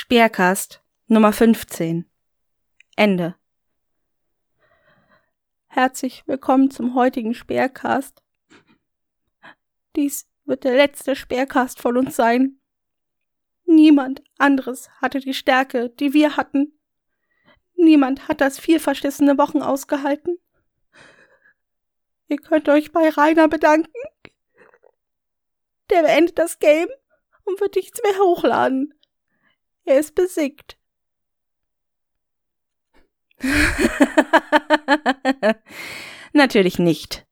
Speercast Nummer 15 Ende Herzlich willkommen zum heutigen Speercast. Dies wird der letzte Speercast von uns sein. Niemand anderes hatte die Stärke, die wir hatten. Niemand hat das vier verschissene Wochen ausgehalten. Ihr könnt euch bei Rainer bedanken. Der beendet das Game und wird nichts mehr hochladen. Er ist besiegt. Natürlich nicht.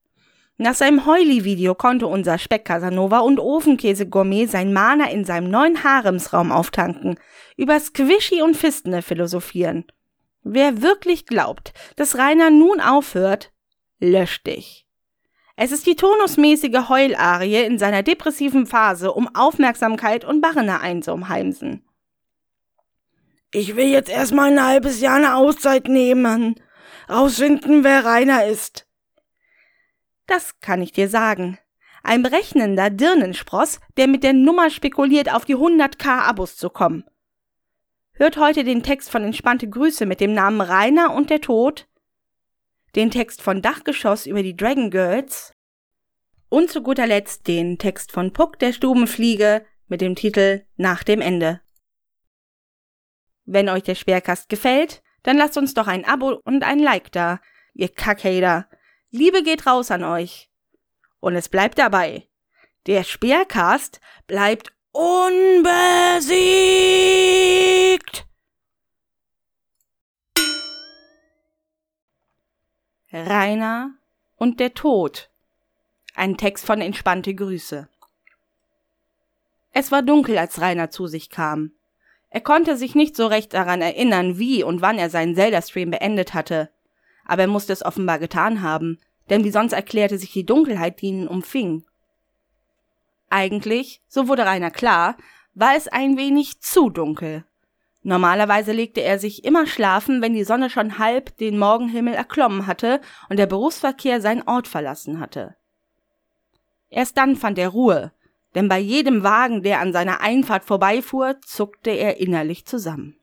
Nach seinem Heuli-Video konnte unser Speck-Casanova und Ofenkäse-Gourmet sein Mana in seinem neuen Haremsraum auftanken, über Squishy und Fistene philosophieren. Wer wirklich glaubt, dass Rainer nun aufhört, löscht dich. Es ist die tonusmäßige Heularie in seiner depressiven Phase, um Aufmerksamkeit und Barrene einzuheimsen. Ich will jetzt erstmal ein halbes Jahr eine Auszeit nehmen. Rausfinden, wer Rainer ist. Das kann ich dir sagen. Ein berechnender Dirnenspross, der mit der Nummer spekuliert, auf die 100k Abos zu kommen. Hört heute den Text von Entspannte Grüße mit dem Namen Rainer und der Tod, den Text von Dachgeschoss über die Dragon Girls und zu guter Letzt den Text von Puck der Stubenfliege mit dem Titel Nach dem Ende. Wenn euch der Sperrkast gefällt, dann lasst uns doch ein Abo und ein Like da, ihr Kackhater. Liebe geht raus an euch. Und es bleibt dabei. Der Speercast bleibt unbesiegt. Rainer und der Tod. Ein Text von entspannte Grüße. Es war dunkel, als Rainer zu sich kam. Er konnte sich nicht so recht daran erinnern, wie und wann er seinen Zelda-Stream beendet hatte. Aber er musste es offenbar getan haben, denn wie sonst erklärte sich die Dunkelheit, die ihn umfing. Eigentlich, so wurde Rainer klar, war es ein wenig zu dunkel. Normalerweise legte er sich immer schlafen, wenn die Sonne schon halb den Morgenhimmel erklommen hatte und der Berufsverkehr seinen Ort verlassen hatte. Erst dann fand er Ruhe, denn bei jedem Wagen, der an seiner Einfahrt vorbeifuhr, zuckte er innerlich zusammen.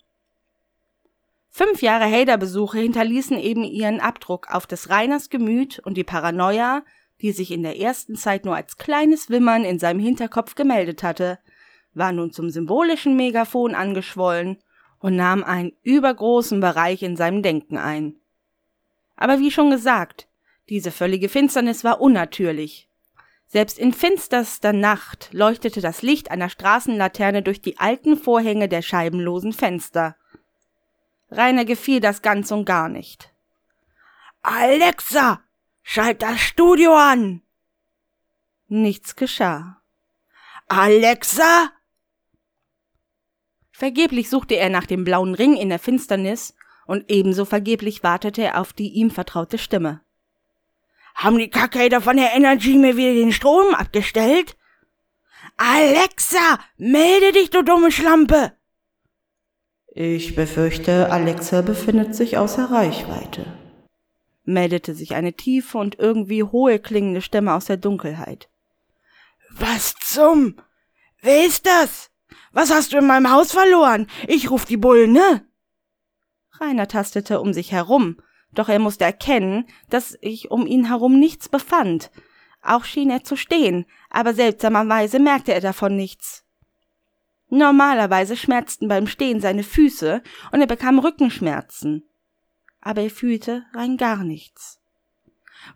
Fünf Jahre Hader-Besuche hinterließen eben ihren Abdruck auf des Reiners Gemüt und die Paranoia, die sich in der ersten Zeit nur als kleines Wimmern in seinem Hinterkopf gemeldet hatte, war nun zum symbolischen Megafon angeschwollen und nahm einen übergroßen Bereich in seinem Denken ein. Aber wie schon gesagt, diese völlige Finsternis war unnatürlich, selbst in finsterster Nacht leuchtete das Licht einer Straßenlaterne durch die alten Vorhänge der scheibenlosen Fenster. Rainer gefiel das ganz und gar nicht. Alexa, schalt das Studio an! Nichts geschah. Alexa! Vergeblich suchte er nach dem blauen Ring in der Finsternis, und ebenso vergeblich wartete er auf die ihm vertraute Stimme. Haben die Kackhater von der Energy mir wieder den Strom abgestellt? Alexa, melde dich, du dumme Schlampe! Ich befürchte, Alexa befindet sich außer Reichweite, meldete sich eine tiefe und irgendwie hohe klingende Stimme aus der Dunkelheit. Was zum? Wer ist das? Was hast du in meinem Haus verloren? Ich ruf die Bullen, ne? Rainer tastete um sich herum, doch er musste erkennen, dass sich um ihn herum nichts befand. Auch schien er zu stehen, aber seltsamerweise merkte er davon nichts. Normalerweise schmerzten beim Stehen seine Füße und er bekam Rückenschmerzen. Aber er fühlte rein gar nichts.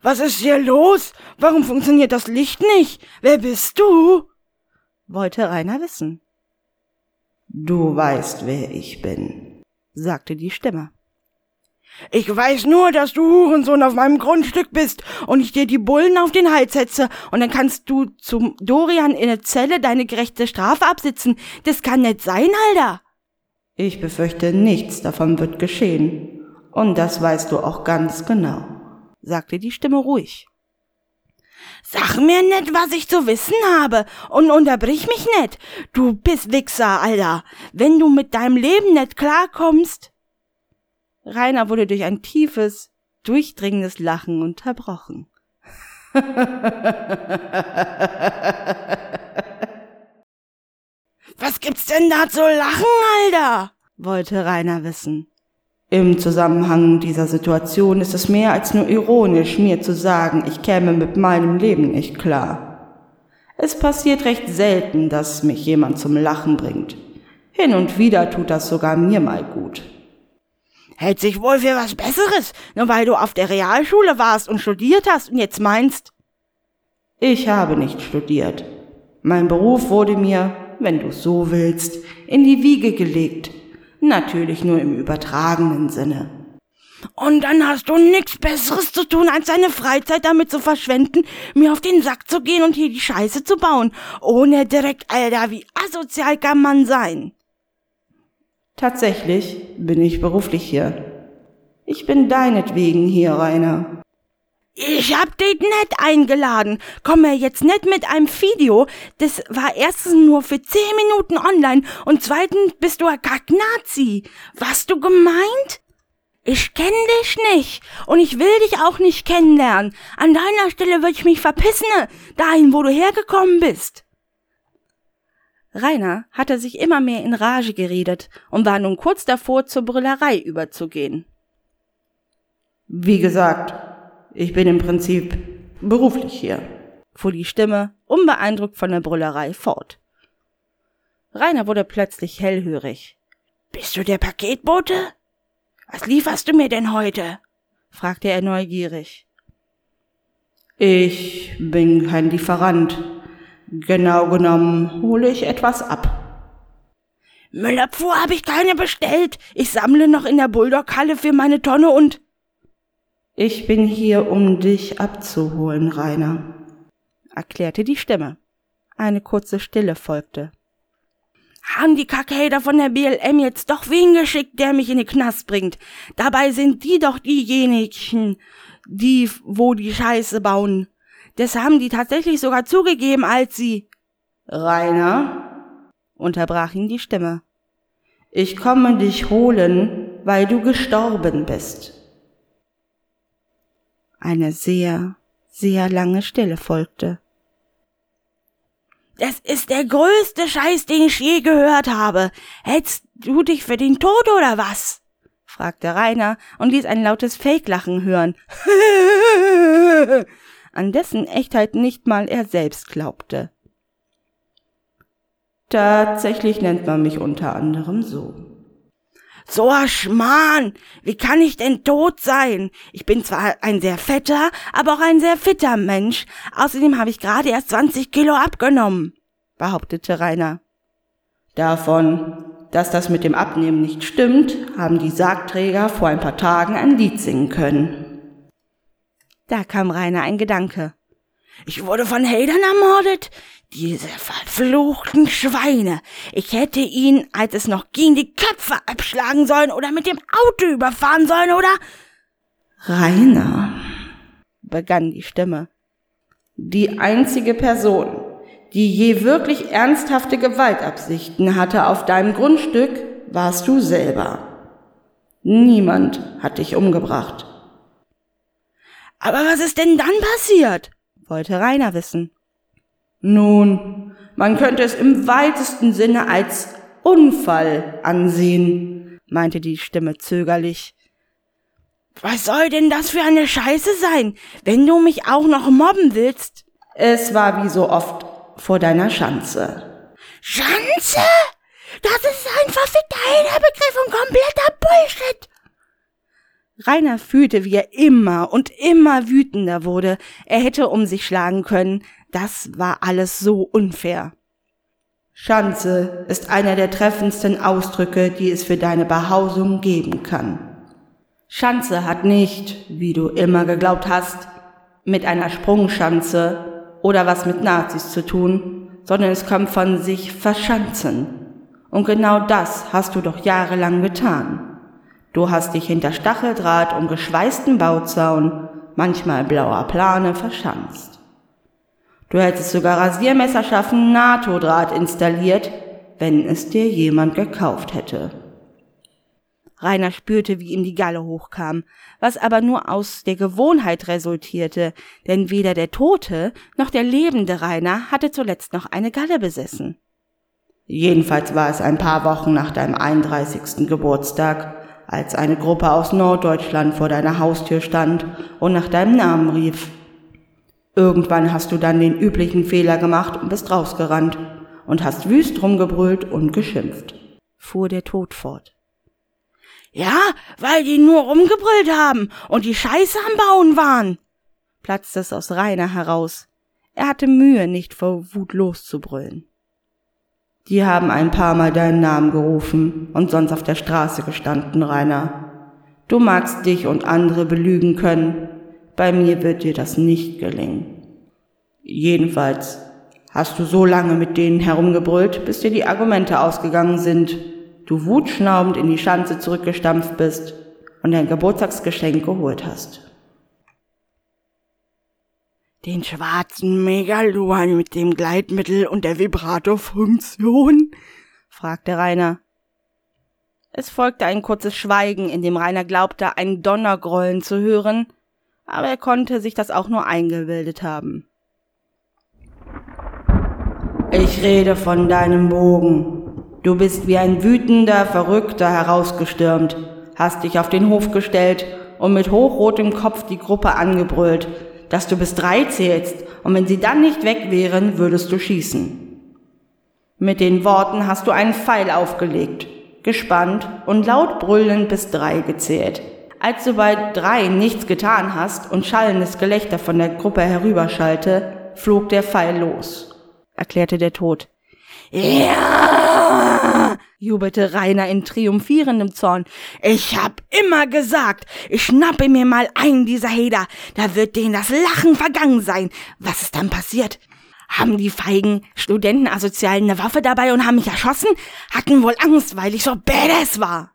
Was ist hier los? Warum funktioniert das Licht nicht? Wer bist du? wollte Rainer wissen. Du weißt, wer ich bin, sagte die Stimme. Ich weiß nur, dass du Hurensohn auf meinem Grundstück bist und ich dir die Bullen auf den Hals setze und dann kannst du zum Dorian in der Zelle deine gerechte Strafe absitzen. Das kann nicht sein, Alter. Ich befürchte, nichts davon wird geschehen. Und das weißt du auch ganz genau, sagte die Stimme ruhig. Sag mir nicht, was ich zu wissen habe und unterbrich mich nicht. Du bist Wichser, Alter. Wenn du mit deinem Leben nicht klarkommst, Rainer wurde durch ein tiefes, durchdringendes Lachen unterbrochen. Was gibt's denn da zu lachen, Alter? wollte Rainer wissen. Im Zusammenhang dieser Situation ist es mehr als nur ironisch, mir zu sagen, ich käme mit meinem Leben nicht klar. Es passiert recht selten, dass mich jemand zum Lachen bringt. Hin und wieder tut das sogar mir mal gut. Hält sich wohl für was Besseres, nur weil du auf der Realschule warst und studiert hast und jetzt meinst? Ich habe nicht studiert. Mein Beruf wurde mir, wenn du so willst, in die Wiege gelegt Natürlich nur im übertragenen Sinne. Und dann hast du nichts Besseres zu tun, als deine Freizeit damit zu verschwenden, mir auf den Sack zu gehen und hier die Scheiße zu bauen. Ohne direkt, Alter, wie asozial kann man sein? Tatsächlich bin ich beruflich hier. Ich bin deinetwegen hier, Rainer. Ich hab dich nicht eingeladen. Komm mir jetzt nicht mit einem Video. Das war erstens nur für zehn Minuten online und zweitens bist du ein Kacknazi. Was du gemeint? Ich kenn dich nicht und ich will dich auch nicht kennenlernen. An deiner Stelle würde ich mich verpissen, dahin, wo du hergekommen bist. Rainer hatte sich immer mehr in Rage geredet und war nun kurz davor, zur Brüllerei überzugehen. Wie gesagt, ich bin im Prinzip beruflich hier, fuhr die Stimme, unbeeindruckt von der Brüllerei, fort. Rainer wurde plötzlich hellhörig. Bist du der Paketbote? Was lieferst du mir denn heute? fragte er neugierig. Ich bin kein Lieferant. Genau genommen hole ich etwas ab. Müllabfuhr habe ich keine bestellt. Ich sammle noch in der Bulldog-Halle für meine Tonne und ich bin hier, um dich abzuholen, Rainer, erklärte die Stimme. Eine kurze Stille folgte. Haben die Kackhater von der BLM jetzt doch wen geschickt, der mich in den Knast bringt? Dabei sind die doch diejenigen, die, wo die Scheiße bauen. Das haben die tatsächlich sogar zugegeben, als sie. Rainer, unterbrach ihn die Stimme. Ich komme dich holen, weil du gestorben bist. Eine sehr, sehr lange Stille folgte. Das ist der größte Scheiß, den ich je gehört habe. Hältst du dich für den Tod oder was? fragte Rainer und ließ ein lautes Fake-Lachen hören, an dessen Echtheit nicht mal er selbst glaubte. Tatsächlich nennt man mich unter anderem so. So ein Schmarrn! Wie kann ich denn tot sein? Ich bin zwar ein sehr fetter, aber auch ein sehr fitter Mensch. Außerdem habe ich gerade erst 20 Kilo abgenommen, behauptete Rainer. Davon, dass das mit dem Abnehmen nicht stimmt, haben die Sargträger vor ein paar Tagen ein Lied singen können. Da kam Rainer ein Gedanke. Ich wurde von Hatern ermordet? Diese verfluchten Schweine. Ich hätte ihn, als es noch ging, die Köpfe abschlagen sollen oder mit dem Auto überfahren sollen, oder? Rainer, begann die Stimme. Die einzige Person, die je wirklich ernsthafte Gewaltabsichten hatte auf deinem Grundstück, warst du selber. Niemand hat dich umgebracht. Aber was ist denn dann passiert? wollte Rainer wissen. Nun, man könnte es im weitesten Sinne als Unfall ansehen, meinte die Stimme zögerlich. Was soll denn das für eine Scheiße sein, wenn du mich auch noch mobben willst? Es war wie so oft vor deiner Schanze. Schanze? Das ist ein verfickter Begriff und kompletter Bullshit. Rainer fühlte, wie er immer und immer wütender wurde. Er hätte um sich schlagen können. Das war alles so unfair. Schanze ist einer der treffendsten Ausdrücke, die es für deine Behausung geben kann. Schanze hat nicht, wie du immer geglaubt hast, mit einer Sprungschanze oder was mit Nazis zu tun, sondern es kommt von sich verschanzen. Und genau das hast du doch jahrelang getan. Du hast dich hinter Stacheldraht und geschweißten Bauzaun, manchmal blauer Plane, verschanzt. Du hättest sogar Rasiermesserscharfen NATO-Draht installiert, wenn es dir jemand gekauft hätte. Rainer spürte, wie ihm die Galle hochkam, was aber nur aus der Gewohnheit resultierte, denn weder der tote noch der lebende Rainer hatte zuletzt noch eine Galle besessen. Jedenfalls war es ein paar Wochen nach deinem 31. Geburtstag, als eine Gruppe aus Norddeutschland vor deiner Haustür stand und nach deinem Namen rief. Irgendwann hast du dann den üblichen Fehler gemacht und bist rausgerannt und hast wüst rumgebrüllt und geschimpft, fuhr der Tod fort. Ja, weil die nur rumgebrüllt haben und die Scheiße am Bauen waren, platzte es aus Rainer heraus. Er hatte Mühe, nicht vor Wut loszubrüllen. Die haben ein paar Mal deinen Namen gerufen und sonst auf der Straße gestanden, Rainer. Du magst dich und andere belügen können, bei mir wird dir das nicht gelingen. Jedenfalls hast du so lange mit denen herumgebrüllt, bis dir die Argumente ausgegangen sind, du wutschnaubend in die Schanze zurückgestampft bist und dein Geburtstagsgeschenk geholt hast. Den schwarzen Megaluan mit dem Gleitmittel und der Vibratorfunktion? fragte Rainer. Es folgte ein kurzes Schweigen, in dem Rainer glaubte, ein Donnergrollen zu hören, aber er konnte sich das auch nur eingebildet haben. Ich rede von deinem Bogen. Du bist wie ein wütender Verrückter herausgestürmt, hast dich auf den Hof gestellt und mit hochrotem Kopf die Gruppe angebrüllt, dass du bis drei zählst, und wenn sie dann nicht weg wären, würdest du schießen. Mit den Worten hast du einen Pfeil aufgelegt, gespannt und laut brüllend bis drei gezählt. Als du bei drei nichts getan hast und schallendes Gelächter von der Gruppe herüberschallte, flog der Pfeil los, erklärte der Tod. Ja! jubelte Rainer in triumphierendem Zorn. Ich hab immer gesagt, ich schnappe mir mal einen dieser Heder, da wird denen das Lachen vergangen sein. Was ist dann passiert? Haben die feigen Studentenasozialen eine Waffe dabei und haben mich erschossen? Hatten wohl Angst, weil ich so badass war.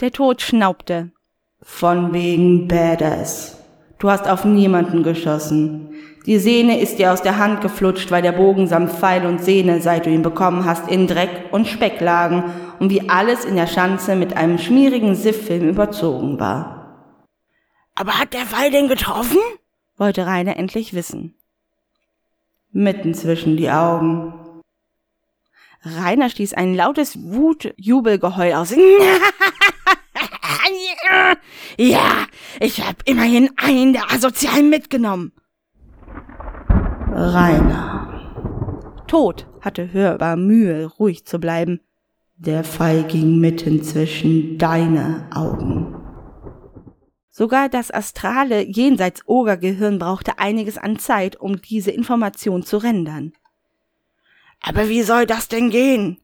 Der Tod schnaubte. Von wegen badass. Du hast auf niemanden geschossen. Die Sehne ist dir aus der Hand geflutscht, weil der Bogen samt Pfeil und Sehne, seit du ihn bekommen hast, in Dreck und Speck lagen und wie alles in der Schanze mit einem schmierigen Sifffilm überzogen war. Aber hat der Pfeil denn getroffen? wollte Rainer endlich wissen. Mitten zwischen die Augen. Rainer stieß ein lautes Wutjubelgeheul aus. ja, ich hab immerhin einen der Asozialen mitgenommen. Rainer. Tod hatte hörbar Mühe, ruhig zu bleiben. Der Pfeil ging mitten zwischen deine Augen. Sogar das astrale jenseits Ogergehirn brauchte einiges an Zeit, um diese Information zu rendern. Aber wie soll das denn gehen?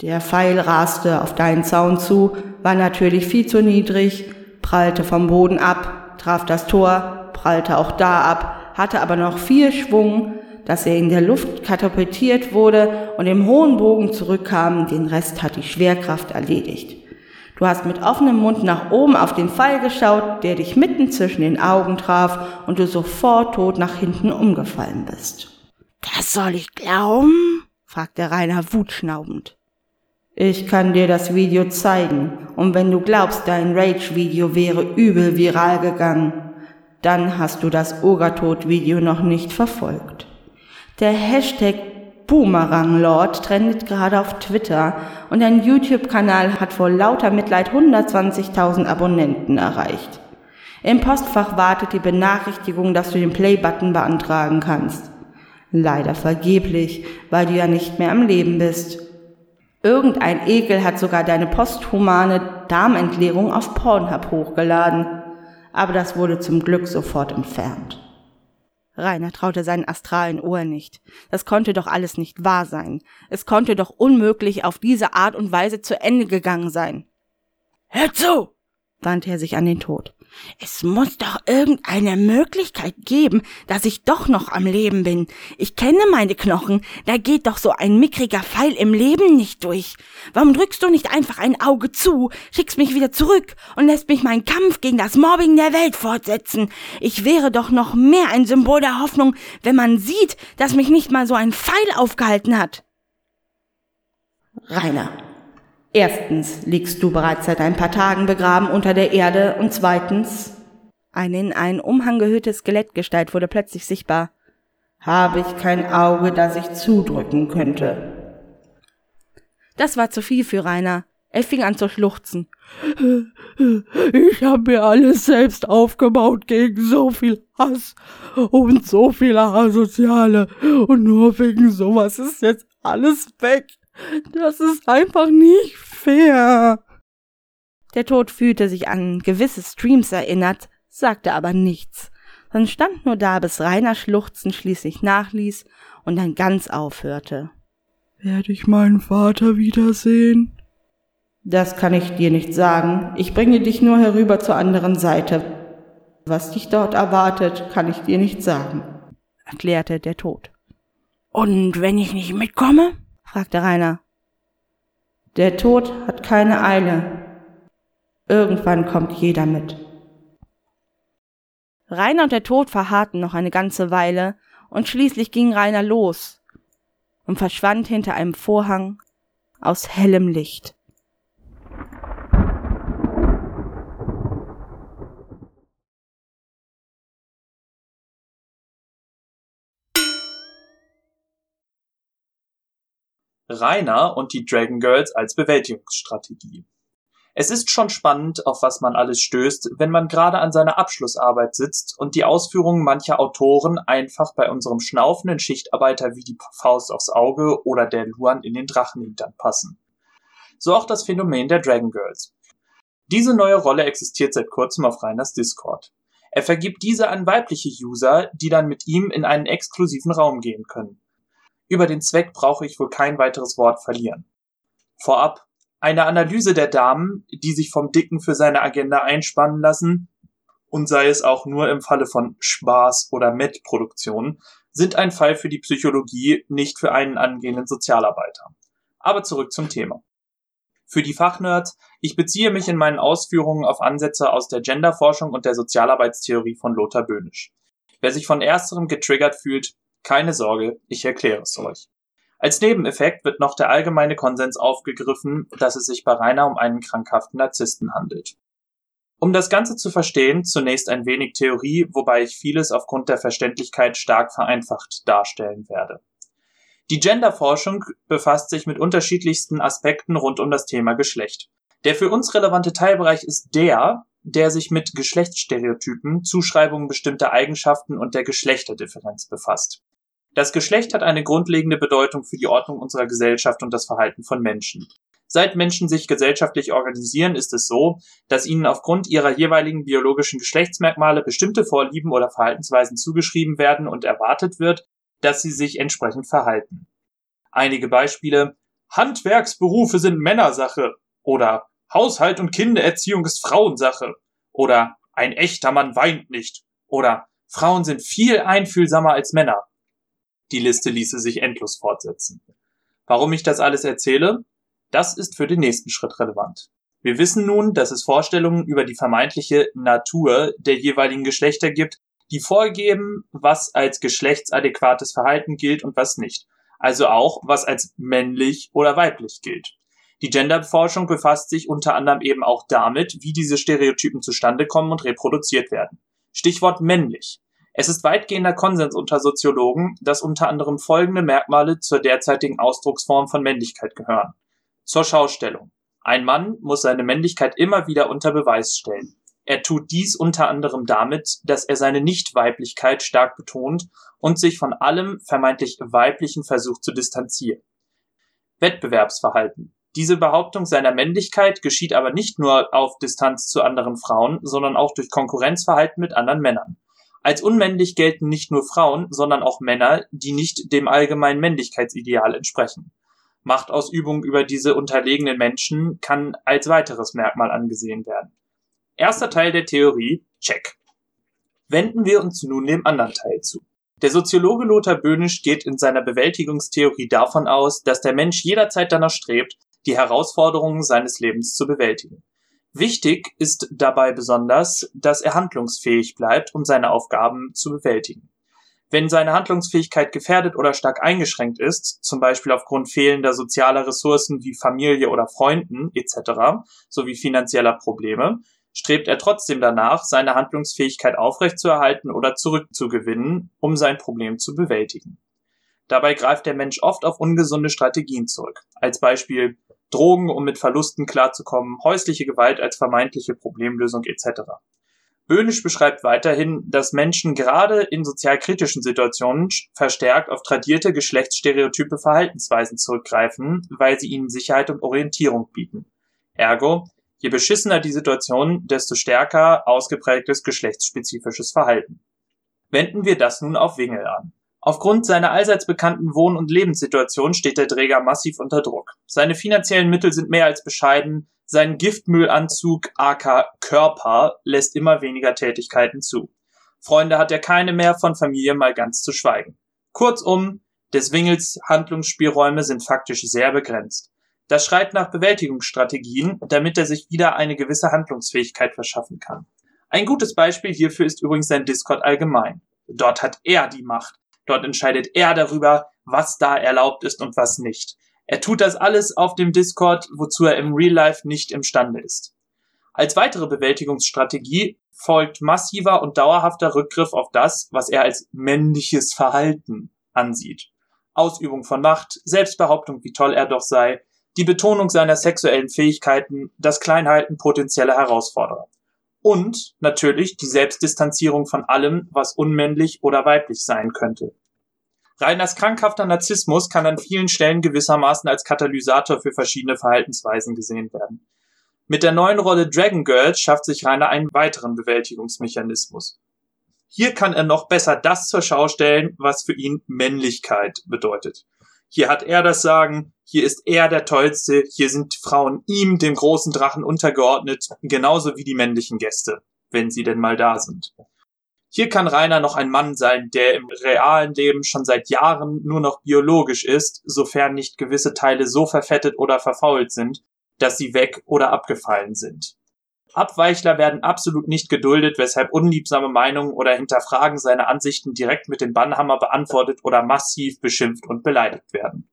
Der Pfeil raste auf deinen Zaun zu, war natürlich viel zu niedrig, prallte vom Boden ab, traf das Tor, prallte auch da ab, hatte aber noch viel Schwung, dass er in der Luft katapultiert wurde und im hohen Bogen zurückkam, den Rest hat die Schwerkraft erledigt. Du hast mit offenem Mund nach oben auf den Pfeil geschaut, der dich mitten zwischen den Augen traf und du sofort tot nach hinten umgefallen bist. Das soll ich glauben? fragte Rainer wutschnaubend. Ich kann dir das Video zeigen, und wenn du glaubst, dein Rage-Video wäre übel viral gegangen, dann hast du das Ogertod-Video noch nicht verfolgt. Der Hashtag Boomerang Lord trendet gerade auf Twitter und dein YouTube-Kanal hat vor lauter Mitleid 120.000 Abonnenten erreicht. Im Postfach wartet die Benachrichtigung, dass du den Play-Button beantragen kannst. Leider vergeblich, weil du ja nicht mehr am Leben bist. Irgendein Ekel hat sogar deine posthumane Darmentleerung auf Pornhub hochgeladen aber das wurde zum Glück sofort entfernt. Rainer traute seinen astralen Ohren nicht. Das konnte doch alles nicht wahr sein. Es konnte doch unmöglich auf diese Art und Weise zu Ende gegangen sein. Hör zu! wandte er sich an den Tod. Es muss doch irgendeine Möglichkeit geben, dass ich doch noch am Leben bin. Ich kenne meine Knochen, da geht doch so ein mickriger Pfeil im Leben nicht durch. Warum drückst du nicht einfach ein Auge zu, schickst mich wieder zurück und lässt mich meinen Kampf gegen das Mobbing der Welt fortsetzen? Ich wäre doch noch mehr ein Symbol der Hoffnung, wenn man sieht, dass mich nicht mal so ein Pfeil aufgehalten hat. Rainer, Erstens liegst du bereits seit ein paar Tagen begraben unter der Erde und zweitens eine in einen Umhang gehüllte Skelettgestalt wurde plötzlich sichtbar. habe ich kein Auge, das ich zudrücken könnte. Das war zu viel für Rainer. Er fing an zu schluchzen. Ich habe mir alles selbst aufgebaut gegen so viel Hass und so viele Asoziale. Und nur wegen sowas ist jetzt alles weg. Das ist einfach nicht fair. Der Tod fühlte sich an gewisse Streams erinnert, sagte aber nichts, sondern stand nur da, bis Rainer Schluchzen schließlich nachließ und dann ganz aufhörte. Werde ich meinen Vater wiedersehen? Das kann ich dir nicht sagen. Ich bringe dich nur herüber zur anderen Seite. Was dich dort erwartet, kann ich dir nicht sagen, erklärte der Tod. Und wenn ich nicht mitkomme? Fragte Rainer. Der Tod hat keine Eile. Irgendwann kommt jeder mit. Rainer und der Tod verharrten noch eine ganze Weile, und schließlich ging Rainer los und verschwand hinter einem Vorhang aus hellem Licht. Rainer und die Dragon Girls als Bewältigungsstrategie. Es ist schon spannend, auf was man alles stößt, wenn man gerade an seiner Abschlussarbeit sitzt und die Ausführungen mancher Autoren einfach bei unserem schnaufenden Schichtarbeiter wie die Faust aufs Auge oder der Luan in den Drachenhintern passen. So auch das Phänomen der Dragon Girls. Diese neue Rolle existiert seit kurzem auf Rainers Discord. Er vergibt diese an weibliche User, die dann mit ihm in einen exklusiven Raum gehen können. Über den Zweck brauche ich wohl kein weiteres Wort verlieren. Vorab, eine Analyse der Damen, die sich vom Dicken für seine Agenda einspannen lassen, und sei es auch nur im Falle von Spaß- oder Met-Produktionen, sind ein Fall für die Psychologie, nicht für einen angehenden Sozialarbeiter. Aber zurück zum Thema. Für die Fachnerds, ich beziehe mich in meinen Ausführungen auf Ansätze aus der Genderforschung und der Sozialarbeitstheorie von Lothar Böhnisch. Wer sich von ersterem getriggert fühlt, keine Sorge, ich erkläre es euch. Als Nebeneffekt wird noch der allgemeine Konsens aufgegriffen, dass es sich bei Rainer um einen krankhaften Narzissten handelt. Um das Ganze zu verstehen, zunächst ein wenig Theorie, wobei ich vieles aufgrund der Verständlichkeit stark vereinfacht darstellen werde. Die Genderforschung befasst sich mit unterschiedlichsten Aspekten rund um das Thema Geschlecht. Der für uns relevante Teilbereich ist der, der sich mit Geschlechtsstereotypen, Zuschreibungen bestimmter Eigenschaften und der Geschlechterdifferenz befasst. Das Geschlecht hat eine grundlegende Bedeutung für die Ordnung unserer Gesellschaft und das Verhalten von Menschen. Seit Menschen sich gesellschaftlich organisieren, ist es so, dass ihnen aufgrund ihrer jeweiligen biologischen Geschlechtsmerkmale bestimmte Vorlieben oder Verhaltensweisen zugeschrieben werden und erwartet wird, dass sie sich entsprechend verhalten. Einige Beispiele Handwerksberufe sind Männersache oder Haushalt und Kindererziehung ist Frauensache oder ein echter Mann weint nicht oder Frauen sind viel einfühlsamer als Männer. Die Liste ließe sich endlos fortsetzen. Warum ich das alles erzähle? Das ist für den nächsten Schritt relevant. Wir wissen nun, dass es Vorstellungen über die vermeintliche Natur der jeweiligen Geschlechter gibt, die vorgeben, was als geschlechtsadäquates Verhalten gilt und was nicht. Also auch, was als männlich oder weiblich gilt. Die Genderforschung befasst sich unter anderem eben auch damit, wie diese Stereotypen zustande kommen und reproduziert werden. Stichwort männlich. Es ist weitgehender Konsens unter Soziologen, dass unter anderem folgende Merkmale zur derzeitigen Ausdrucksform von Männlichkeit gehören. Zur Schaustellung. Ein Mann muss seine Männlichkeit immer wieder unter Beweis stellen. Er tut dies unter anderem damit, dass er seine Nichtweiblichkeit stark betont und sich von allem vermeintlich Weiblichen versucht zu distanzieren. Wettbewerbsverhalten. Diese Behauptung seiner Männlichkeit geschieht aber nicht nur auf Distanz zu anderen Frauen, sondern auch durch Konkurrenzverhalten mit anderen Männern. Als unmännlich gelten nicht nur Frauen, sondern auch Männer, die nicht dem allgemeinen Männlichkeitsideal entsprechen. Machtausübung über diese unterlegenen Menschen kann als weiteres Merkmal angesehen werden. Erster Teil der Theorie, check. Wenden wir uns nun dem anderen Teil zu. Der Soziologe Lothar Böhnisch geht in seiner Bewältigungstheorie davon aus, dass der Mensch jederzeit danach strebt, die Herausforderungen seines Lebens zu bewältigen. Wichtig ist dabei besonders, dass er handlungsfähig bleibt, um seine Aufgaben zu bewältigen. Wenn seine Handlungsfähigkeit gefährdet oder stark eingeschränkt ist, zum Beispiel aufgrund fehlender sozialer Ressourcen wie Familie oder Freunden etc. sowie finanzieller Probleme, strebt er trotzdem danach, seine Handlungsfähigkeit aufrechtzuerhalten oder zurückzugewinnen, um sein Problem zu bewältigen. Dabei greift der Mensch oft auf ungesunde Strategien zurück. Als Beispiel Drogen, um mit Verlusten klarzukommen, häusliche Gewalt als vermeintliche Problemlösung etc. Böhnisch beschreibt weiterhin, dass Menschen gerade in sozial kritischen Situationen verstärkt auf tradierte geschlechtsstereotype Verhaltensweisen zurückgreifen, weil sie ihnen Sicherheit und Orientierung bieten. Ergo, je beschissener die Situation, desto stärker ausgeprägtes geschlechtsspezifisches Verhalten. Wenden wir das nun auf Wingel an. Aufgrund seiner allseits bekannten Wohn- und Lebenssituation steht der Träger massiv unter Druck. Seine finanziellen Mittel sind mehr als bescheiden, sein Giftmüllanzug AK Körper lässt immer weniger Tätigkeiten zu. Freunde hat er keine mehr, von Familie mal ganz zu schweigen. Kurzum, des Wingels Handlungsspielräume sind faktisch sehr begrenzt. Das schreit nach Bewältigungsstrategien, damit er sich wieder eine gewisse Handlungsfähigkeit verschaffen kann. Ein gutes Beispiel hierfür ist übrigens sein Discord allgemein. Dort hat er die Macht. Dort entscheidet er darüber, was da erlaubt ist und was nicht. Er tut das alles auf dem Discord, wozu er im Real Life nicht imstande ist. Als weitere Bewältigungsstrategie folgt massiver und dauerhafter Rückgriff auf das, was er als männliches Verhalten ansieht. Ausübung von Macht, Selbstbehauptung, wie toll er doch sei, die Betonung seiner sexuellen Fähigkeiten, das Kleinhalten potenzieller Herausforderer. Und natürlich die Selbstdistanzierung von allem, was unmännlich oder weiblich sein könnte. Reiners krankhafter Narzissmus kann an vielen Stellen gewissermaßen als Katalysator für verschiedene Verhaltensweisen gesehen werden. Mit der neuen Rolle Dragon Girl schafft sich Rainer einen weiteren Bewältigungsmechanismus. Hier kann er noch besser das zur Schau stellen, was für ihn Männlichkeit bedeutet. Hier hat er das Sagen, hier ist er der Tollste, hier sind Frauen ihm, dem großen Drachen, untergeordnet, genauso wie die männlichen Gäste, wenn sie denn mal da sind. Hier kann Rainer noch ein Mann sein, der im realen Leben schon seit Jahren nur noch biologisch ist, sofern nicht gewisse Teile so verfettet oder verfault sind, dass sie weg oder abgefallen sind. Abweichler werden absolut nicht geduldet, weshalb unliebsame Meinungen oder Hinterfragen seiner Ansichten direkt mit dem Bannhammer beantwortet oder massiv beschimpft und beleidigt werden.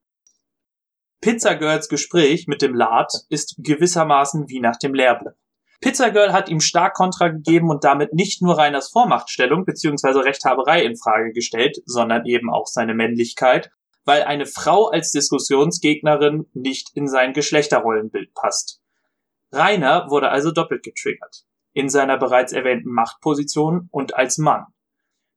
Pizza Girls Gespräch mit dem Lad ist gewissermaßen wie nach dem Lehrbuch. Pizza Girl hat ihm stark Kontra gegeben und damit nicht nur Reiners Vormachtstellung bzw. Rechthaberei in Frage gestellt, sondern eben auch seine Männlichkeit, weil eine Frau als Diskussionsgegnerin nicht in sein Geschlechterrollenbild passt. Rainer wurde also doppelt getriggert. In seiner bereits erwähnten Machtposition und als Mann.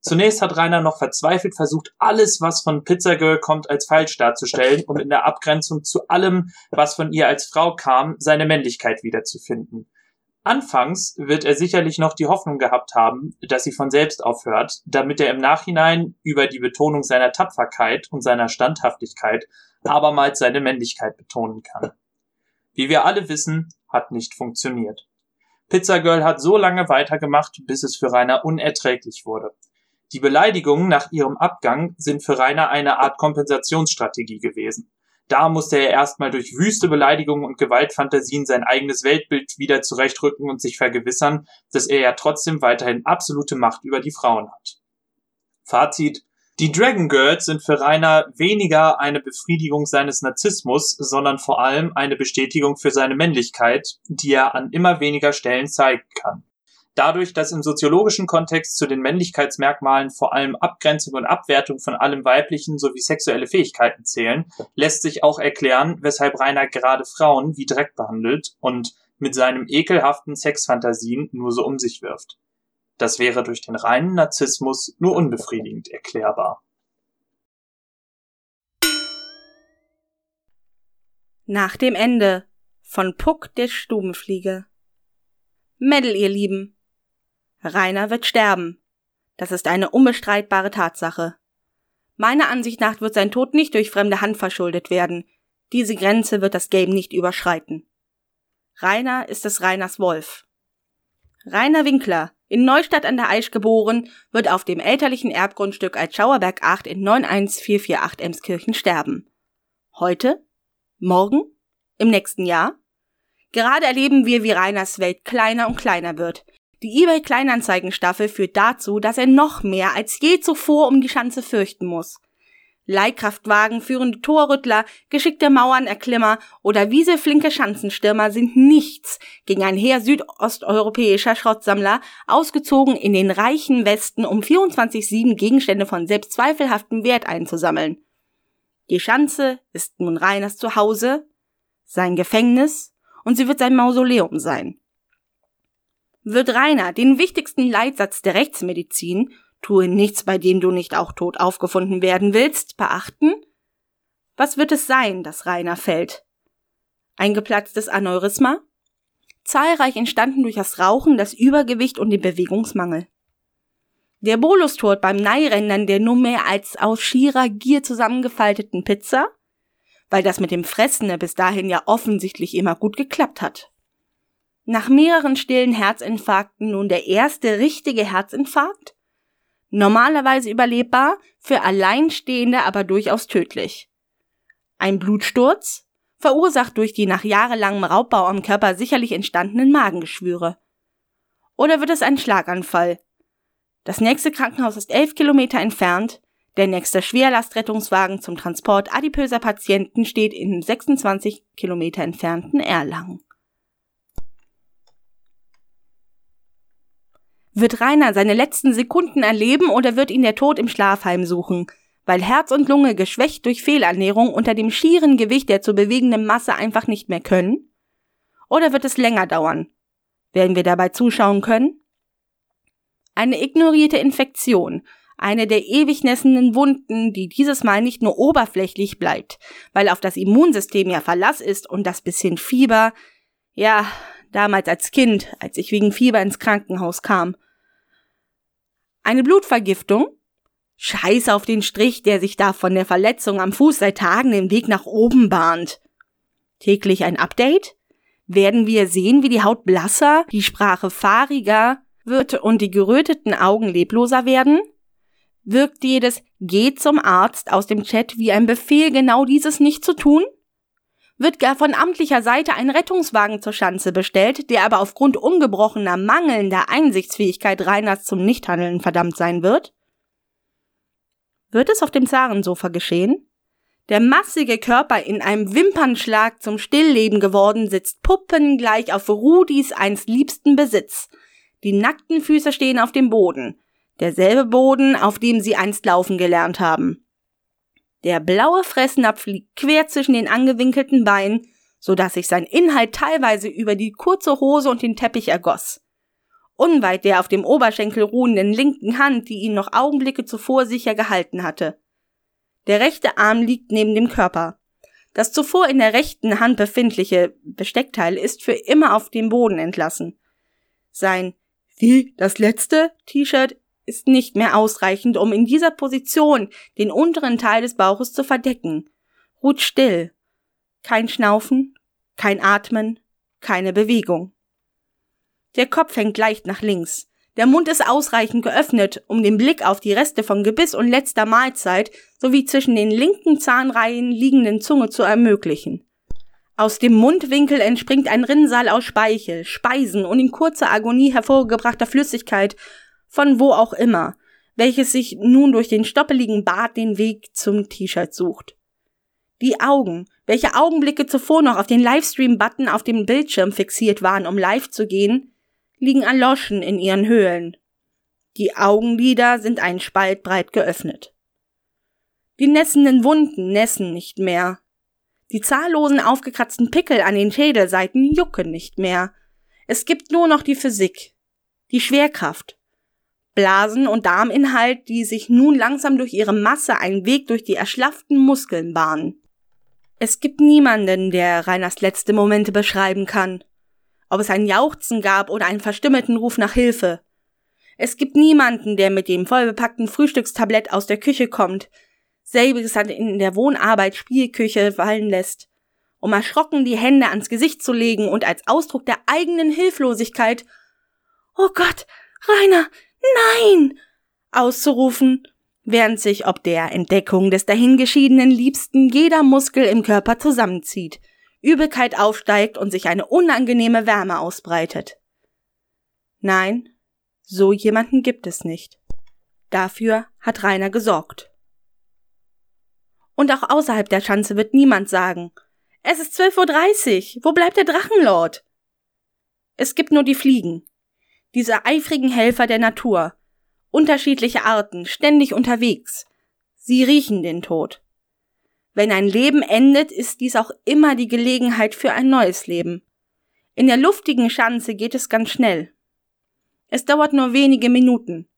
Zunächst hat Rainer noch verzweifelt versucht, alles, was von Pizza Girl kommt, als falsch darzustellen, um in der Abgrenzung zu allem, was von ihr als Frau kam, seine Männlichkeit wiederzufinden. Anfangs wird er sicherlich noch die Hoffnung gehabt haben, dass sie von selbst aufhört, damit er im Nachhinein über die Betonung seiner Tapferkeit und seiner Standhaftigkeit abermals seine Männlichkeit betonen kann. Wie wir alle wissen, hat nicht funktioniert. Pizza Girl hat so lange weitergemacht, bis es für Rainer unerträglich wurde. Die Beleidigungen nach ihrem Abgang sind für Rainer eine Art Kompensationsstrategie gewesen. Da musste er erstmal durch wüste Beleidigungen und Gewaltfantasien sein eigenes Weltbild wieder zurechtrücken und sich vergewissern, dass er ja trotzdem weiterhin absolute Macht über die Frauen hat. Fazit. Die Dragon Girls sind für Rainer weniger eine Befriedigung seines Narzissmus, sondern vor allem eine Bestätigung für seine Männlichkeit, die er an immer weniger Stellen zeigen kann. Dadurch, dass im soziologischen Kontext zu den Männlichkeitsmerkmalen vor allem Abgrenzung und Abwertung von allem Weiblichen sowie sexuelle Fähigkeiten zählen, lässt sich auch erklären, weshalb Rainer gerade Frauen wie Dreck behandelt und mit seinem ekelhaften Sexfantasien nur so um sich wirft. Das wäre durch den reinen Narzissmus nur unbefriedigend erklärbar. Nach dem Ende von Puck der Stubenfliege. Mädel, ihr Lieben, Rainer wird sterben. Das ist eine unbestreitbare Tatsache. Meiner Ansicht nach wird sein Tod nicht durch fremde Hand verschuldet werden. Diese Grenze wird das Game nicht überschreiten. Rainer ist des Rainers Wolf. Rainer Winkler, in Neustadt an der Aisch geboren, wird auf dem elterlichen Erbgrundstück als Schauerberg 8 in 91448 Emskirchen sterben. Heute? Morgen? Im nächsten Jahr? Gerade erleben wir, wie Rainers Welt kleiner und kleiner wird, die eBay Kleinanzeigenstaffel führt dazu, dass er noch mehr als je zuvor um die Schanze fürchten muss. Leihkraftwagen, führende Torrüttler, geschickte Mauernerklimmer oder wieseflinke Schanzenstürmer sind nichts gegen ein Heer südosteuropäischer Schrottsammler, ausgezogen in den reichen Westen, um 24-7 Gegenstände von selbst zweifelhaftem Wert einzusammeln. Die Schanze ist nun Reiners Zuhause, sein Gefängnis und sie wird sein Mausoleum sein. Wird Rainer den wichtigsten Leitsatz der Rechtsmedizin tue nichts, bei dem du nicht auch tot aufgefunden werden willst, beachten? Was wird es sein, das Rainer fällt? Ein geplatztes Aneurysma? Zahlreich entstanden durch das Rauchen, das Übergewicht und den Bewegungsmangel. Der Bolustod beim Neirändern der nur mehr als aus schierer Gier zusammengefalteten Pizza? Weil das mit dem Fressen bis dahin ja offensichtlich immer gut geklappt hat. Nach mehreren stillen Herzinfarkten nun der erste richtige Herzinfarkt? Normalerweise überlebbar, für Alleinstehende aber durchaus tödlich. Ein Blutsturz, verursacht durch die nach jahrelangem Raubbau am Körper sicherlich entstandenen Magengeschwüre. Oder wird es ein Schlaganfall? Das nächste Krankenhaus ist elf Kilometer entfernt, der nächste Schwerlastrettungswagen zum Transport adipöser Patienten steht in 26 Kilometer entfernten Erlangen. Wird Rainer seine letzten Sekunden erleben oder wird ihn der Tod im Schlaf heimsuchen? Weil Herz und Lunge geschwächt durch Fehlernährung unter dem schieren Gewicht der zu bewegenden Masse einfach nicht mehr können? Oder wird es länger dauern? Werden wir dabei zuschauen können? Eine ignorierte Infektion, eine der ewig nässenden Wunden, die dieses Mal nicht nur oberflächlich bleibt, weil auf das Immunsystem ja Verlass ist und das bisschen Fieber, ja, damals als Kind, als ich wegen Fieber ins Krankenhaus kam. Eine Blutvergiftung? Scheiß auf den Strich, der sich da von der Verletzung am Fuß seit Tagen den Weg nach oben bahnt. Täglich ein Update? Werden wir sehen, wie die Haut blasser, die Sprache fahriger wird und die geröteten Augen lebloser werden? Wirkt jedes Geht zum Arzt aus dem Chat wie ein Befehl, genau dieses nicht zu tun? Wird gar von amtlicher Seite ein Rettungswagen zur Schanze bestellt, der aber aufgrund ungebrochener mangelnder Einsichtsfähigkeit Reiners zum Nichthandeln verdammt sein wird? Wird es auf dem Zarensofa geschehen? Der massige Körper in einem Wimpernschlag zum Stillleben geworden sitzt puppengleich auf Rudis einst liebsten Besitz. Die nackten Füße stehen auf dem Boden. Derselbe Boden, auf dem sie einst laufen gelernt haben. Der blaue Fressnapf liegt quer zwischen den angewinkelten Beinen, so dass sich sein Inhalt teilweise über die kurze Hose und den Teppich ergoss. Unweit der auf dem Oberschenkel ruhenden linken Hand, die ihn noch Augenblicke zuvor sicher gehalten hatte. Der rechte Arm liegt neben dem Körper. Das zuvor in der rechten Hand befindliche Besteckteil ist für immer auf dem Boden entlassen. Sein wie das letzte T-Shirt ist nicht mehr ausreichend, um in dieser Position den unteren Teil des Bauches zu verdecken. Ruht still. Kein Schnaufen, kein Atmen, keine Bewegung. Der Kopf hängt leicht nach links. Der Mund ist ausreichend geöffnet, um den Blick auf die Reste von Gebiss und letzter Mahlzeit sowie zwischen den linken Zahnreihen liegenden Zunge zu ermöglichen. Aus dem Mundwinkel entspringt ein Rinnsal aus Speichel, Speisen und in kurzer Agonie hervorgebrachter Flüssigkeit von wo auch immer, welches sich nun durch den stoppeligen Bart den Weg zum T-Shirt sucht. Die Augen, welche Augenblicke zuvor noch auf den Livestream-Button auf dem Bildschirm fixiert waren, um live zu gehen, liegen erloschen in ihren Höhlen. Die Augenlider sind einen Spalt breit geöffnet. Die nässenden Wunden nässen nicht mehr. Die zahllosen aufgekratzten Pickel an den Schädelseiten jucken nicht mehr. Es gibt nur noch die Physik, die Schwerkraft, Blasen und Darminhalt, die sich nun langsam durch ihre Masse einen Weg durch die erschlafften Muskeln bahnen. Es gibt niemanden, der Reiners letzte Momente beschreiben kann. Ob es ein Jauchzen gab oder einen verstümmelten Ruf nach Hilfe. Es gibt niemanden, der mit dem vollbepackten Frühstückstablett aus der Küche kommt, selbiges in der Wohnarbeit Spielküche fallen lässt, um erschrocken die Hände ans Gesicht zu legen und als Ausdruck der eigenen Hilflosigkeit Oh Gott, Rainer, Nein! auszurufen, während sich ob der Entdeckung des dahingeschiedenen Liebsten jeder Muskel im Körper zusammenzieht, Übelkeit aufsteigt und sich eine unangenehme Wärme ausbreitet. Nein, so jemanden gibt es nicht. Dafür hat Rainer gesorgt. Und auch außerhalb der Schanze wird niemand sagen, es ist 12.30 Uhr, wo bleibt der Drachenlord? Es gibt nur die Fliegen, diese eifrigen Helfer der Natur, unterschiedliche Arten, ständig unterwegs. Sie riechen den Tod. Wenn ein Leben endet, ist dies auch immer die Gelegenheit für ein neues Leben. In der luftigen Schanze geht es ganz schnell. Es dauert nur wenige Minuten.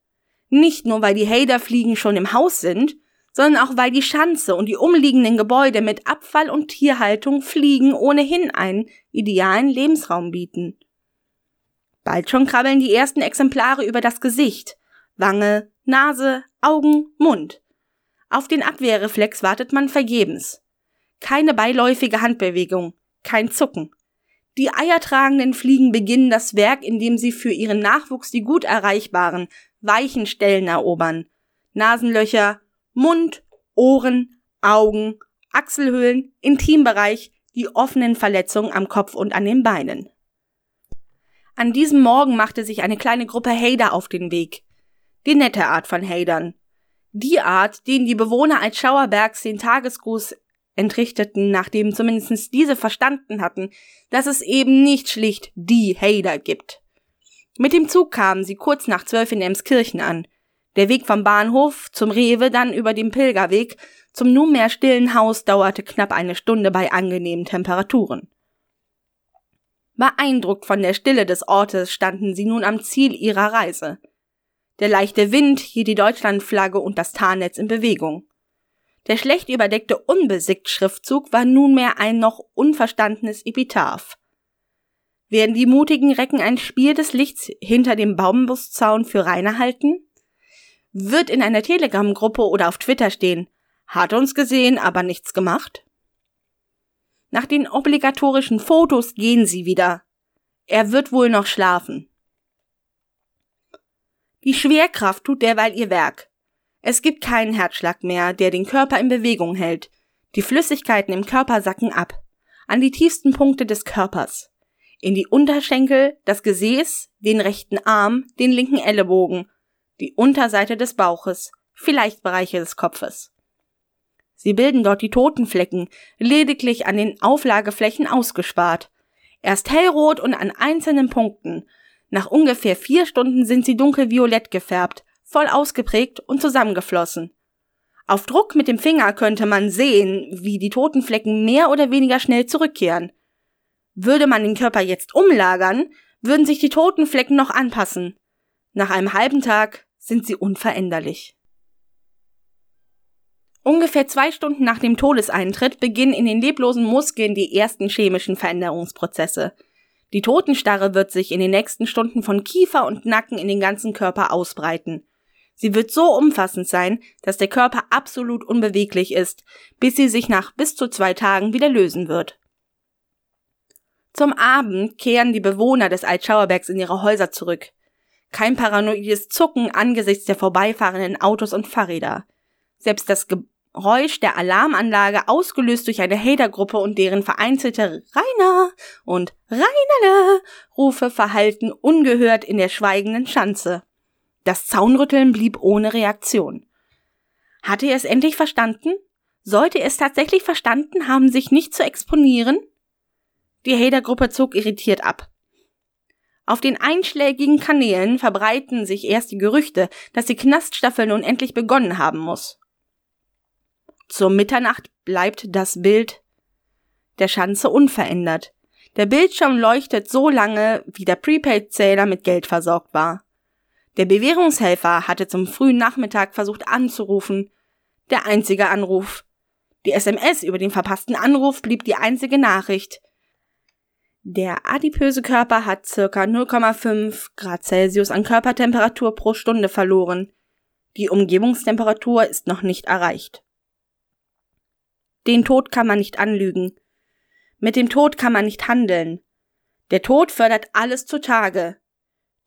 Nicht nur, weil die Haderfliegen schon im Haus sind, sondern auch weil die Schanze und die umliegenden Gebäude mit Abfall und Tierhaltung Fliegen ohnehin einen idealen Lebensraum bieten. Bald schon krabbeln die ersten Exemplare über das Gesicht, Wange, Nase, Augen, Mund. Auf den Abwehrreflex wartet man vergebens. Keine beiläufige Handbewegung, kein Zucken. Die eiertragenden Fliegen beginnen das Werk, indem sie für ihren Nachwuchs die gut erreichbaren, weichen Stellen erobern. Nasenlöcher, Mund, Ohren, Augen, Achselhöhlen, Intimbereich, die offenen Verletzungen am Kopf und an den Beinen. An diesem Morgen machte sich eine kleine Gruppe Hader auf den Weg. Die nette Art von Hadern. Die Art, denen die Bewohner als Schauerbergs den Tagesgruß entrichteten, nachdem zumindest diese verstanden hatten, dass es eben nicht schlicht die Hader gibt. Mit dem Zug kamen sie kurz nach zwölf in Emskirchen an. Der Weg vom Bahnhof zum Rewe, dann über den Pilgerweg zum nunmehr stillen Haus dauerte knapp eine Stunde bei angenehmen Temperaturen. Beeindruckt von der Stille des Ortes standen sie nun am Ziel ihrer Reise. Der leichte Wind hielt die Deutschlandflagge und das Tarnnetz in Bewegung. Der schlecht überdeckte Unbesickt-Schriftzug war nunmehr ein noch unverstandenes Epitaph. Werden die mutigen Recken ein Spiel des Lichts hinter dem Baumbuszaun für Rainer halten? Wird in einer Telegram-Gruppe oder auf Twitter stehen, hat uns gesehen, aber nichts gemacht? Nach den obligatorischen Fotos gehen sie wieder. Er wird wohl noch schlafen. Die Schwerkraft tut derweil ihr Werk. Es gibt keinen Herzschlag mehr, der den Körper in Bewegung hält. Die Flüssigkeiten im Körper sacken ab. An die tiefsten Punkte des Körpers. In die Unterschenkel, das Gesäß, den rechten Arm, den linken Ellenbogen, die Unterseite des Bauches, vielleicht Bereiche des Kopfes. Sie bilden dort die Totenflecken, lediglich an den Auflageflächen ausgespart. Erst hellrot und an einzelnen Punkten. Nach ungefähr vier Stunden sind sie dunkelviolett gefärbt, voll ausgeprägt und zusammengeflossen. Auf Druck mit dem Finger könnte man sehen, wie die Totenflecken mehr oder weniger schnell zurückkehren. Würde man den Körper jetzt umlagern, würden sich die Totenflecken noch anpassen. Nach einem halben Tag sind sie unveränderlich. Ungefähr zwei Stunden nach dem Todeseintritt beginnen in den leblosen Muskeln die ersten chemischen Veränderungsprozesse. Die Totenstarre wird sich in den nächsten Stunden von Kiefer und Nacken in den ganzen Körper ausbreiten. Sie wird so umfassend sein, dass der Körper absolut unbeweglich ist, bis sie sich nach bis zu zwei Tagen wieder lösen wird. Zum Abend kehren die Bewohner des Altschauerbergs in ihre Häuser zurück. Kein paranoides Zucken angesichts der vorbeifahrenden Autos und Fahrräder. Selbst das Geräusch der Alarmanlage, ausgelöst durch eine Hatergruppe und deren vereinzelte Rainer und Reinerle Rufe verhallten ungehört in der schweigenden Schanze. Das Zaunrütteln blieb ohne Reaktion. Hatte er es endlich verstanden? Sollte er es tatsächlich verstanden haben, sich nicht zu exponieren? Die Hatergruppe zog irritiert ab. Auf den einschlägigen Kanälen verbreiten sich erst die Gerüchte, dass die Knaststaffel nun endlich begonnen haben muss. Zur Mitternacht bleibt das Bild der Schanze unverändert. Der Bildschirm leuchtet so lange, wie der Prepaid-Zähler mit Geld versorgt war. Der Bewährungshelfer hatte zum frühen Nachmittag versucht anzurufen. Der einzige Anruf. Die SMS über den verpassten Anruf blieb die einzige Nachricht. Der adipöse Körper hat circa 0,5 Grad Celsius an Körpertemperatur pro Stunde verloren. Die Umgebungstemperatur ist noch nicht erreicht. Den Tod kann man nicht anlügen. Mit dem Tod kann man nicht handeln. Der Tod fördert alles zutage.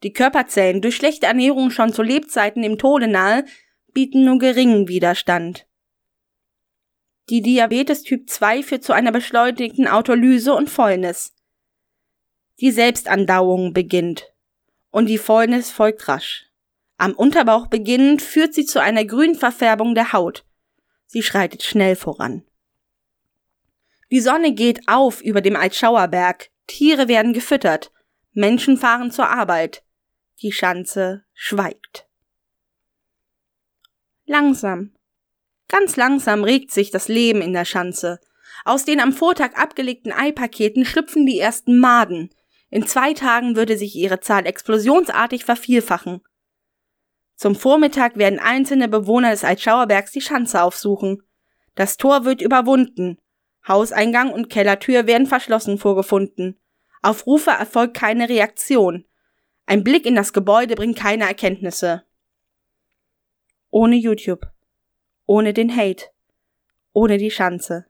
Die Körperzellen, durch schlechte Ernährung schon zu Lebzeiten dem Tode nahe, bieten nur geringen Widerstand. Die Diabetes Typ 2 führt zu einer beschleunigten Autolyse und Fäulnis. Die Selbstandauung beginnt. Und die Fäulnis folgt rasch. Am Unterbauch beginnend führt sie zu einer grünen Verfärbung der Haut. Sie schreitet schnell voran. Die Sonne geht auf über dem Altschauerberg, Tiere werden gefüttert, Menschen fahren zur Arbeit. Die Schanze schweigt. Langsam, ganz langsam regt sich das Leben in der Schanze. Aus den am Vortag abgelegten Eipaketen schlüpfen die ersten Maden. In zwei Tagen würde sich ihre Zahl explosionsartig vervielfachen. Zum Vormittag werden einzelne Bewohner des Altschauerbergs die Schanze aufsuchen. Das Tor wird überwunden. Hauseingang und Kellertür werden verschlossen vorgefunden. Auf Rufe erfolgt keine Reaktion. Ein Blick in das Gebäude bringt keine Erkenntnisse. Ohne YouTube. Ohne den Hate. Ohne die Schanze.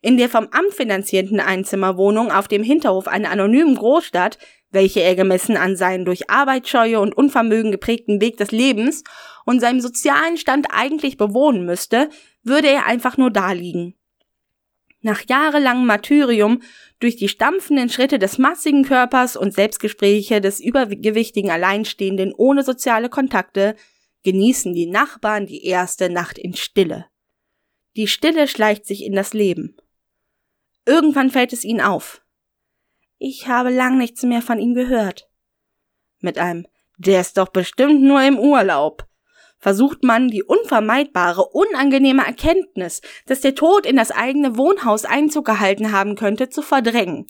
In der vom Amt finanzierten Einzimmerwohnung auf dem Hinterhof einer anonymen Großstadt welche er gemessen an seinen durch Arbeitsscheue und Unvermögen geprägten Weg des Lebens und seinem sozialen Stand eigentlich bewohnen müsste, würde er einfach nur daliegen. Nach jahrelangem Martyrium durch die stampfenden Schritte des massigen Körpers und Selbstgespräche des übergewichtigen Alleinstehenden ohne soziale Kontakte genießen die Nachbarn die erste Nacht in Stille. Die Stille schleicht sich in das Leben. Irgendwann fällt es ihnen auf. Ich habe lang nichts mehr von ihm gehört. Mit einem Der ist doch bestimmt nur im Urlaub versucht man die unvermeidbare, unangenehme Erkenntnis, dass der Tod in das eigene Wohnhaus Einzug gehalten haben könnte, zu verdrängen.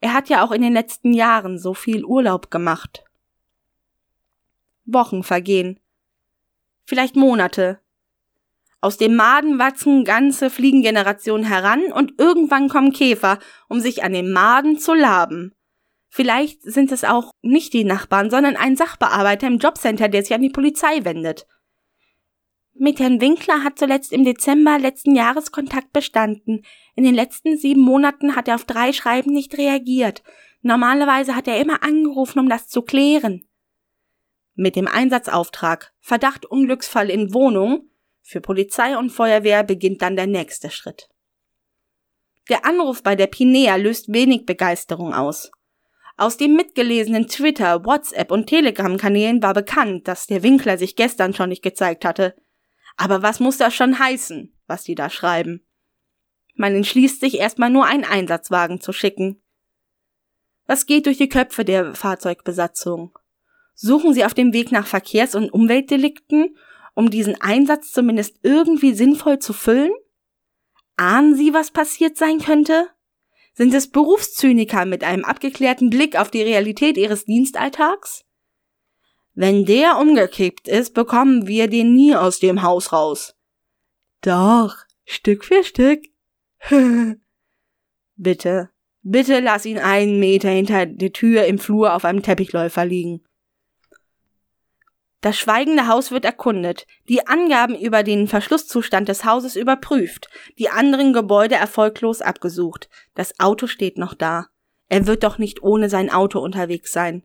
Er hat ja auch in den letzten Jahren so viel Urlaub gemacht. Wochen vergehen. Vielleicht Monate. Aus dem Maden wachsen ganze Fliegengenerationen heran und irgendwann kommen Käfer, um sich an den Maden zu laben. Vielleicht sind es auch nicht die Nachbarn, sondern ein Sachbearbeiter im Jobcenter, der sich an die Polizei wendet. Mit Herrn Winkler hat zuletzt im Dezember letzten Jahres Kontakt bestanden. In den letzten sieben Monaten hat er auf drei Schreiben nicht reagiert. Normalerweise hat er immer angerufen, um das zu klären. Mit dem Einsatzauftrag Verdacht Unglücksfall in Wohnung für Polizei und Feuerwehr beginnt dann der nächste Schritt. Der Anruf bei der Pinea löst wenig Begeisterung aus. Aus dem mitgelesenen Twitter, WhatsApp und Telegram-Kanälen war bekannt, dass der Winkler sich gestern schon nicht gezeigt hatte. Aber was muss das schon heißen, was die da schreiben? Man entschließt sich erstmal nur einen Einsatzwagen zu schicken. Was geht durch die Köpfe der Fahrzeugbesatzung? Suchen sie auf dem Weg nach Verkehrs- und Umweltdelikten um diesen Einsatz zumindest irgendwie sinnvoll zu füllen? Ahnen Sie, was passiert sein könnte? Sind es Berufszyniker mit einem abgeklärten Blick auf die Realität ihres Dienstalltags? Wenn der umgekippt ist, bekommen wir den nie aus dem Haus raus. Doch, Stück für Stück. bitte, bitte lass ihn einen Meter hinter der Tür im Flur auf einem Teppichläufer liegen. Das schweigende Haus wird erkundet, die Angaben über den Verschlusszustand des Hauses überprüft, die anderen Gebäude erfolglos abgesucht. Das Auto steht noch da. Er wird doch nicht ohne sein Auto unterwegs sein.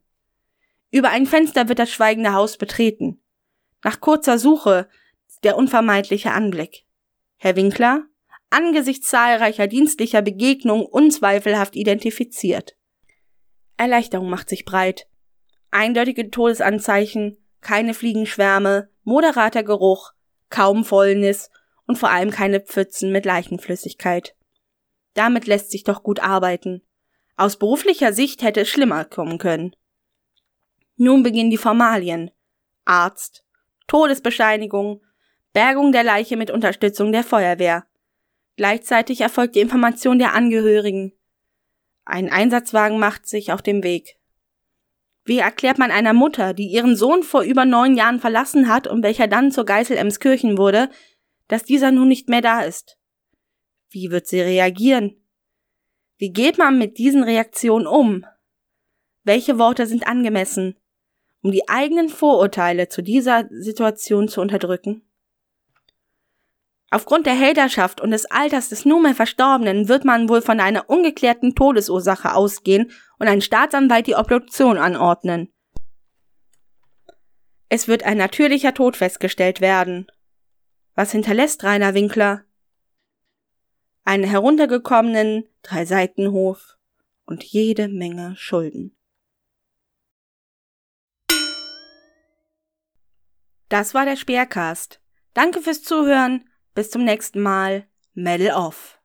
Über ein Fenster wird das schweigende Haus betreten. Nach kurzer Suche der unvermeidliche Anblick. Herr Winkler, angesichts zahlreicher dienstlicher Begegnungen unzweifelhaft identifiziert. Erleichterung macht sich breit. Eindeutige Todesanzeichen, keine Fliegenschwärme, moderater Geruch, kaum Fäulnis und vor allem keine Pfützen mit Leichenflüssigkeit. Damit lässt sich doch gut arbeiten. Aus beruflicher Sicht hätte es schlimmer kommen können. Nun beginnen die Formalien. Arzt, Todesbescheinigung, Bergung der Leiche mit Unterstützung der Feuerwehr. Gleichzeitig erfolgt die Information der Angehörigen. Ein Einsatzwagen macht sich auf dem Weg. Wie erklärt man einer Mutter, die ihren Sohn vor über neun Jahren verlassen hat und welcher dann zur Geißel Emskirchen wurde, dass dieser nun nicht mehr da ist? Wie wird sie reagieren? Wie geht man mit diesen Reaktionen um? Welche Worte sind angemessen, um die eigenen Vorurteile zu dieser Situation zu unterdrücken? Aufgrund der Helderschaft und des Alters des nunmehr Verstorbenen wird man wohl von einer ungeklärten Todesursache ausgehen und ein Staatsanwalt die Obduktion anordnen. Es wird ein natürlicher Tod festgestellt werden. Was hinterlässt Rainer Winkler? Einen heruntergekommenen Dreiseitenhof und jede Menge Schulden. Das war der Speercast. Danke fürs Zuhören bis zum nächsten Mal. Medal off.